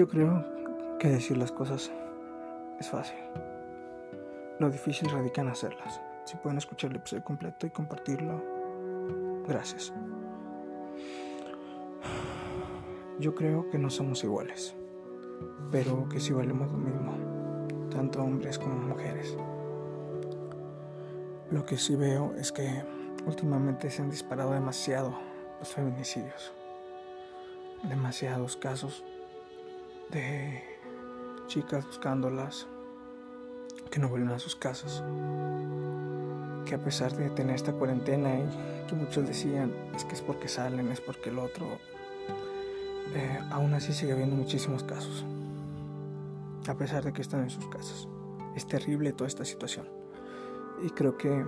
Yo creo que decir las cosas es fácil. Lo difícil radica en hacerlas. Si pueden escuchar el episodio completo y compartirlo, gracias. Yo creo que no somos iguales, pero que sí valemos lo mismo, tanto hombres como mujeres. Lo que sí veo es que últimamente se han disparado demasiado los feminicidios. Demasiados casos de chicas buscándolas que no vuelven a sus casas. Que a pesar de tener esta cuarentena y que muchos decían es que es porque salen, es porque el otro, eh, aún así sigue habiendo muchísimos casos. A pesar de que están en sus casas. Es terrible toda esta situación. Y creo que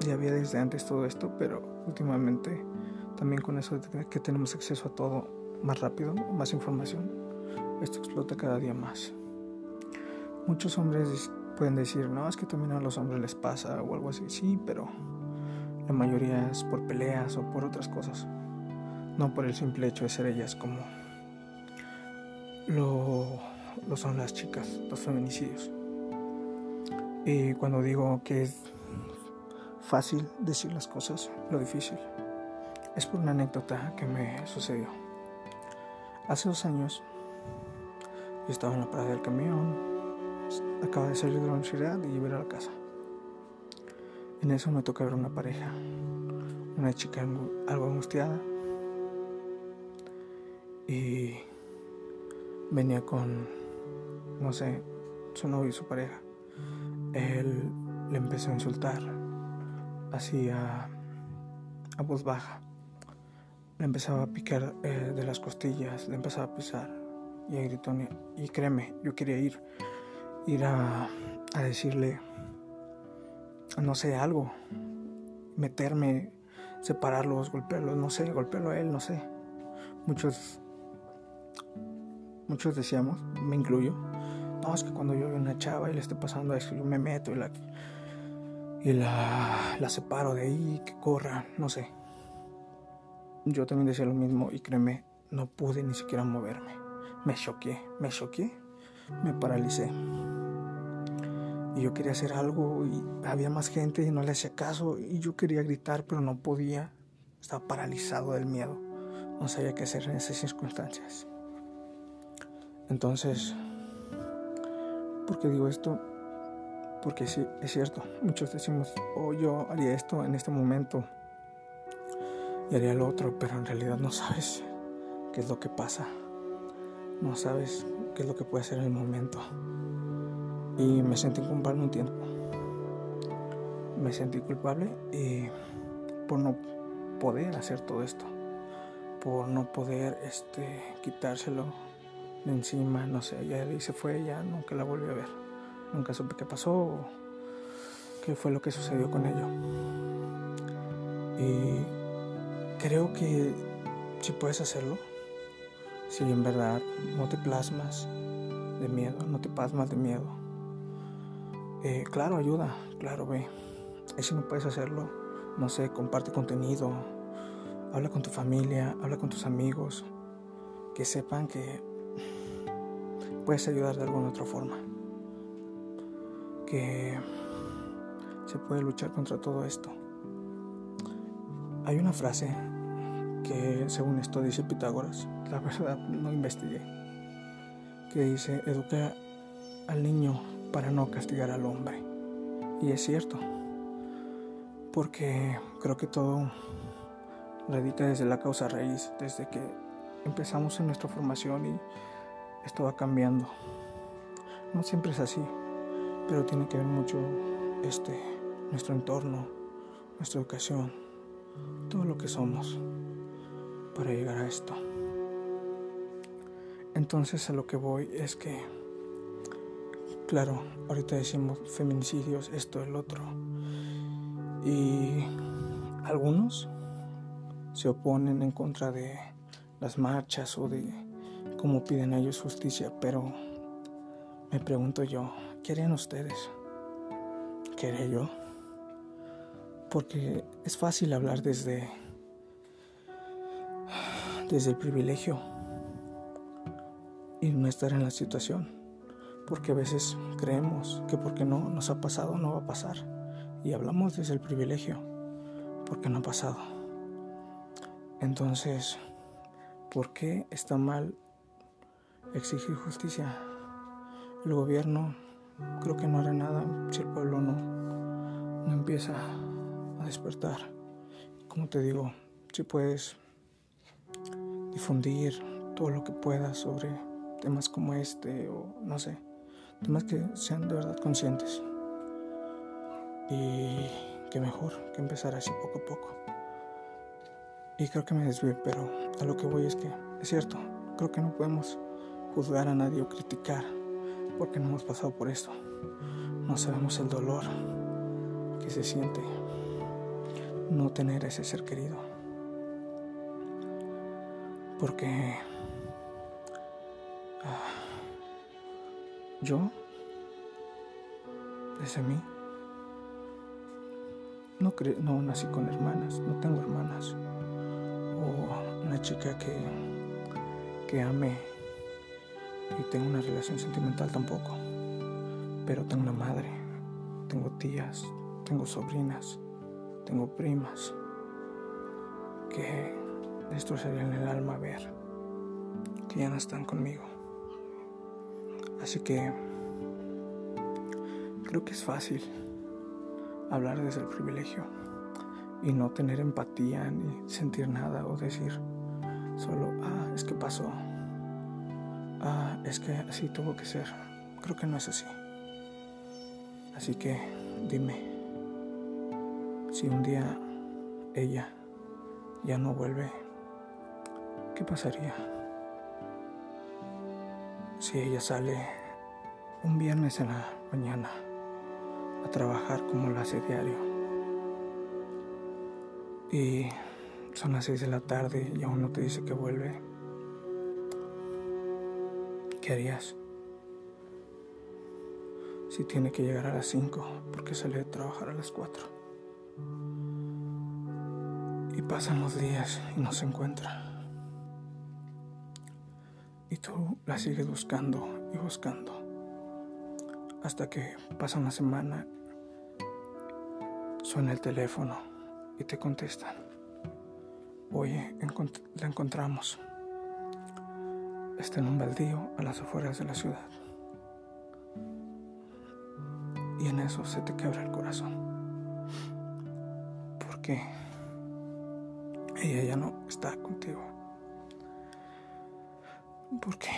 ya había desde antes todo esto, pero últimamente también con eso de que tenemos acceso a todo más rápido, más información, esto explota cada día más. Muchos hombres pueden decir, no, es que también a los hombres les pasa o algo así. Sí, pero la mayoría es por peleas o por otras cosas. No por el simple hecho de ser ellas como lo, lo son las chicas, los feminicidios. Y cuando digo que es fácil decir las cosas, lo difícil, es por una anécdota que me sucedió. Hace dos años yo estaba en la parada del camión, acaba de salir de la universidad y iba a la casa. En eso me toca ver una pareja, una chica algo angustiada y venía con, no sé, su novio y su pareja. Él le empezó a insultar, así a, voz baja. Le empezaba a picar eh, de las costillas, le empezaba a pisar y a Gritón. Y créeme, yo quería ir, ir a, a decirle, no sé, algo, meterme, separarlos, golpearlos, no sé, golpearlo a él, no sé. Muchos, muchos decíamos, me incluyo, no, es que cuando yo veo una chava y le esté pasando eso, yo me meto y la, y la, la separo de ahí, que corra, no sé. Yo también decía lo mismo y créeme, no pude ni siquiera moverme. Me choqué, me choqué, me paralicé. Y yo quería hacer algo y había más gente y no le hacía caso y yo quería gritar pero no podía. Estaba paralizado del miedo. No sabía qué hacer en esas circunstancias. Entonces, ¿por qué digo esto? Porque sí, es cierto. Muchos decimos, oh, yo haría esto en este momento y haría lo otro, pero en realidad no sabes qué es lo que pasa no sabes qué es lo que puede hacer en el momento. Y me sentí culpable un tiempo. Me sentí culpable y por no poder hacer todo esto. Por no poder este, quitárselo de encima. No sé, ya se fue, ya nunca la volví a ver. Nunca supe qué pasó qué fue lo que sucedió con ello. Y creo que si puedes hacerlo, si en verdad no te plasmas de miedo, no te pasmas de miedo. Eh, claro, ayuda, claro, ve. Y si no puedes hacerlo, no sé, comparte contenido, habla con tu familia, habla con tus amigos, que sepan que puedes ayudar de alguna otra forma. Que se puede luchar contra todo esto. Hay una frase según esto dice Pitágoras, la verdad no investigué, que dice, educa al niño para no castigar al hombre. Y es cierto, porque creo que todo radica desde la causa raíz, desde que empezamos en nuestra formación y esto va cambiando. No siempre es así, pero tiene que ver mucho este, nuestro entorno, nuestra educación, todo lo que somos para llegar a esto. Entonces a lo que voy es que, claro, ahorita decimos feminicidios, esto, el otro. Y algunos se oponen en contra de las marchas o de cómo piden ellos justicia, pero me pregunto yo, ¿qué harían ustedes? ¿Qué yo? Porque es fácil hablar desde desde el privilegio. y no estar en la situación, porque a veces creemos que porque no nos ha pasado no va a pasar y hablamos desde el privilegio, porque no ha pasado. Entonces, ¿por qué está mal exigir justicia? El gobierno creo que no hará nada si el pueblo no, no empieza a despertar. Como te digo, si puedes difundir todo lo que puedas sobre temas como este o no sé, temas que sean de verdad conscientes. Y que mejor que empezar así poco a poco. Y creo que me desvío, pero a lo que voy es que es cierto, creo que no podemos juzgar a nadie o criticar porque no hemos pasado por esto. No sabemos el dolor que se siente no tener a ese ser querido. Porque ah, yo, desde mí, no, no nací con hermanas, no tengo hermanas. O una chica que, que ame y tengo una relación sentimental tampoco. Pero tengo una madre, tengo tías, tengo sobrinas, tengo primas que destrozarían el alma ver que ya no están conmigo. Así que creo que es fácil hablar desde el privilegio y no tener empatía ni sentir nada o decir solo, ah, es que pasó, ah, es que así tuvo que ser. Creo que no es así. Así que dime, si un día ella ya no vuelve, ¿qué pasaría? Si ella sale un viernes en la mañana a trabajar como lo hace diario y son las 6 de la tarde y aún no te dice que vuelve, ¿qué harías? Si tiene que llegar a las 5 porque sale de trabajar a las 4. Y pasan los días y no se encuentra. Y tú la sigues buscando y buscando. Hasta que pasa una semana, suena el teléfono y te contestan. Oye, la encontramos. Está en un baldío a las afueras de la ciudad. Y en eso se te quebra el corazón. Porque ella ya no está contigo. Porque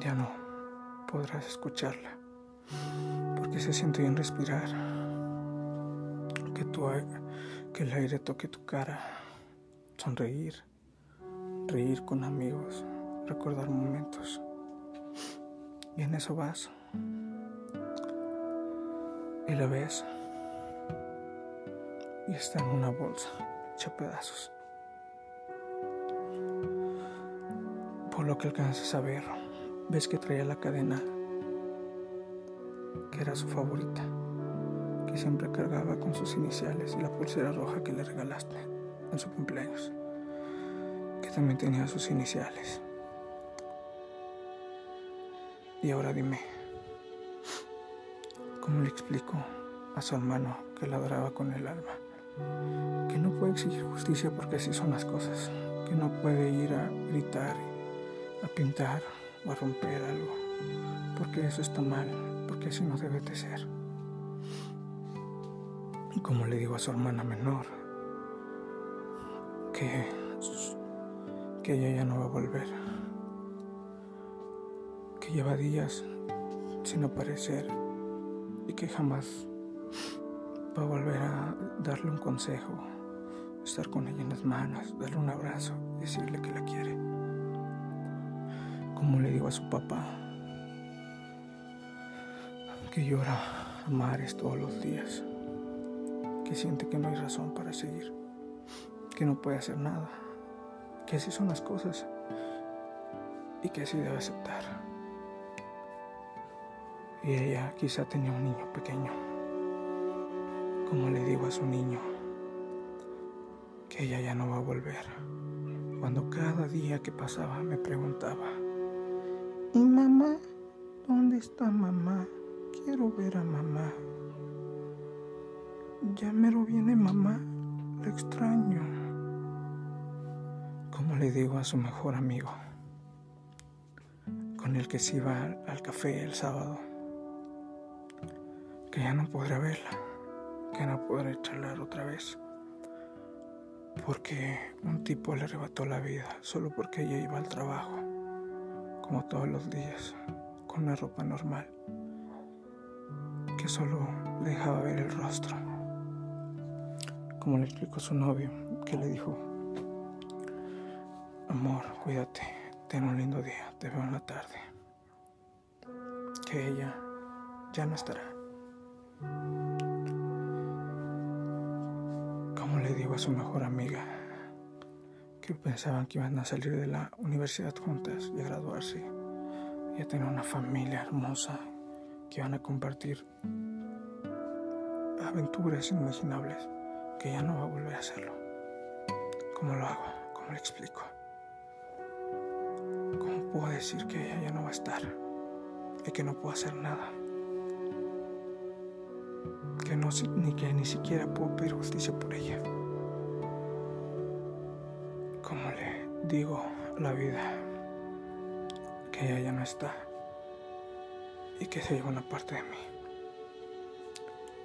ya no podrás escucharla. Porque se siente bien respirar. Que, tu, que el aire toque tu cara. Sonreír reír con amigos, recordar momentos. Y en eso vas. Y la ves. Y está en una bolsa hecha pedazos. Por lo que alcanzas a ver, ves que traía la cadena que era su favorita, que siempre cargaba con sus iniciales y la pulsera roja que le regalaste en su cumpleaños también tenía sus iniciales. Y ahora dime, ¿cómo le explico a su hermano que la adoraba con el alma? Que no puede exigir justicia porque así son las cosas. Que no puede ir a gritar, a pintar o a romper algo. Porque eso está mal, porque así no debe de ser. Y como le digo a su hermana menor, que que ella ya no va a volver, que lleva días sin aparecer y que jamás va a volver a darle un consejo, estar con ella en las manos, darle un abrazo, decirle que la quiere. Como le digo a su papá, que llora a mares todos los días, que siente que no hay razón para seguir, que no puede hacer nada que así son las cosas y que así debe aceptar. Y ella quizá tenía un niño pequeño, como le digo a su niño, que ella ya no va a volver, cuando cada día que pasaba me preguntaba, ¿y mamá? ¿Dónde está mamá? Quiero ver a mamá. Ya mero viene mamá, lo extraño. Como le digo a su mejor amigo, con el que se iba al café el sábado, que ya no podré verla, que no podré charlar otra vez, porque un tipo le arrebató la vida solo porque ella iba al trabajo, como todos los días, con una ropa normal, que solo le dejaba ver el rostro como le explicó su novio, que le dijo, amor, cuídate, ten un lindo día, te veo en la tarde. Que ella ya no estará. Como le digo a su mejor amiga, que pensaban que iban a salir de la universidad juntas y a graduarse y a tener una familia hermosa, que iban a compartir aventuras inimaginables que ya no va a volver a hacerlo. ¿Cómo lo hago? ¿Cómo le explico? ¿Cómo puedo decir que ella ya no va a estar? Y que no puedo hacer nada. Que, no, ni, que ni siquiera puedo pedir justicia por ella. Digo la vida que ella ya no está y que se lleva una parte de mí.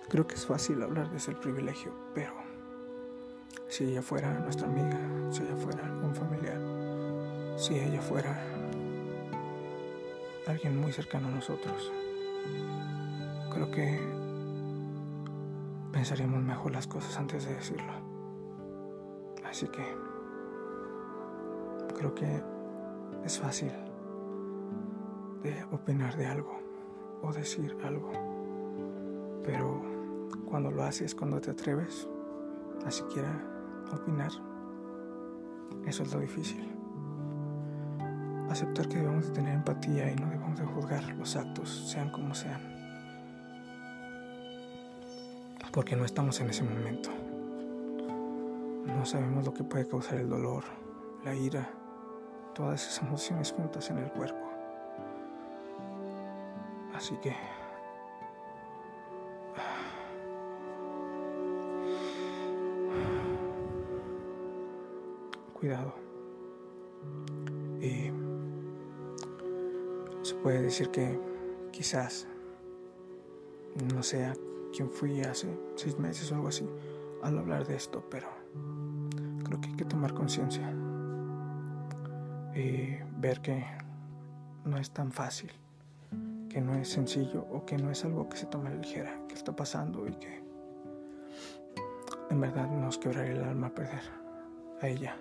Creo que es fácil hablar de ese privilegio, pero si ella fuera nuestra amiga, si ella fuera un familiar, si ella fuera alguien muy cercano a nosotros, creo que pensaríamos mejor las cosas antes de decirlo. Así que creo que es fácil de opinar de algo o decir algo, pero cuando lo haces, cuando te atreves a siquiera opinar, eso es lo difícil. Aceptar que debemos de tener empatía y no debemos de juzgar los actos, sean como sean. Porque no estamos en ese momento. No sabemos lo que puede causar el dolor, la ira, todas esas emociones juntas en el cuerpo. Así que cuidado. Y se puede decir que quizás no sea quien fui hace seis meses o algo así al hablar de esto, pero creo que hay que tomar conciencia y ver que no es tan fácil, que no es sencillo o que no es algo que se tome a la ligera, que está pasando y que en verdad nos quebraría el alma perder a ella.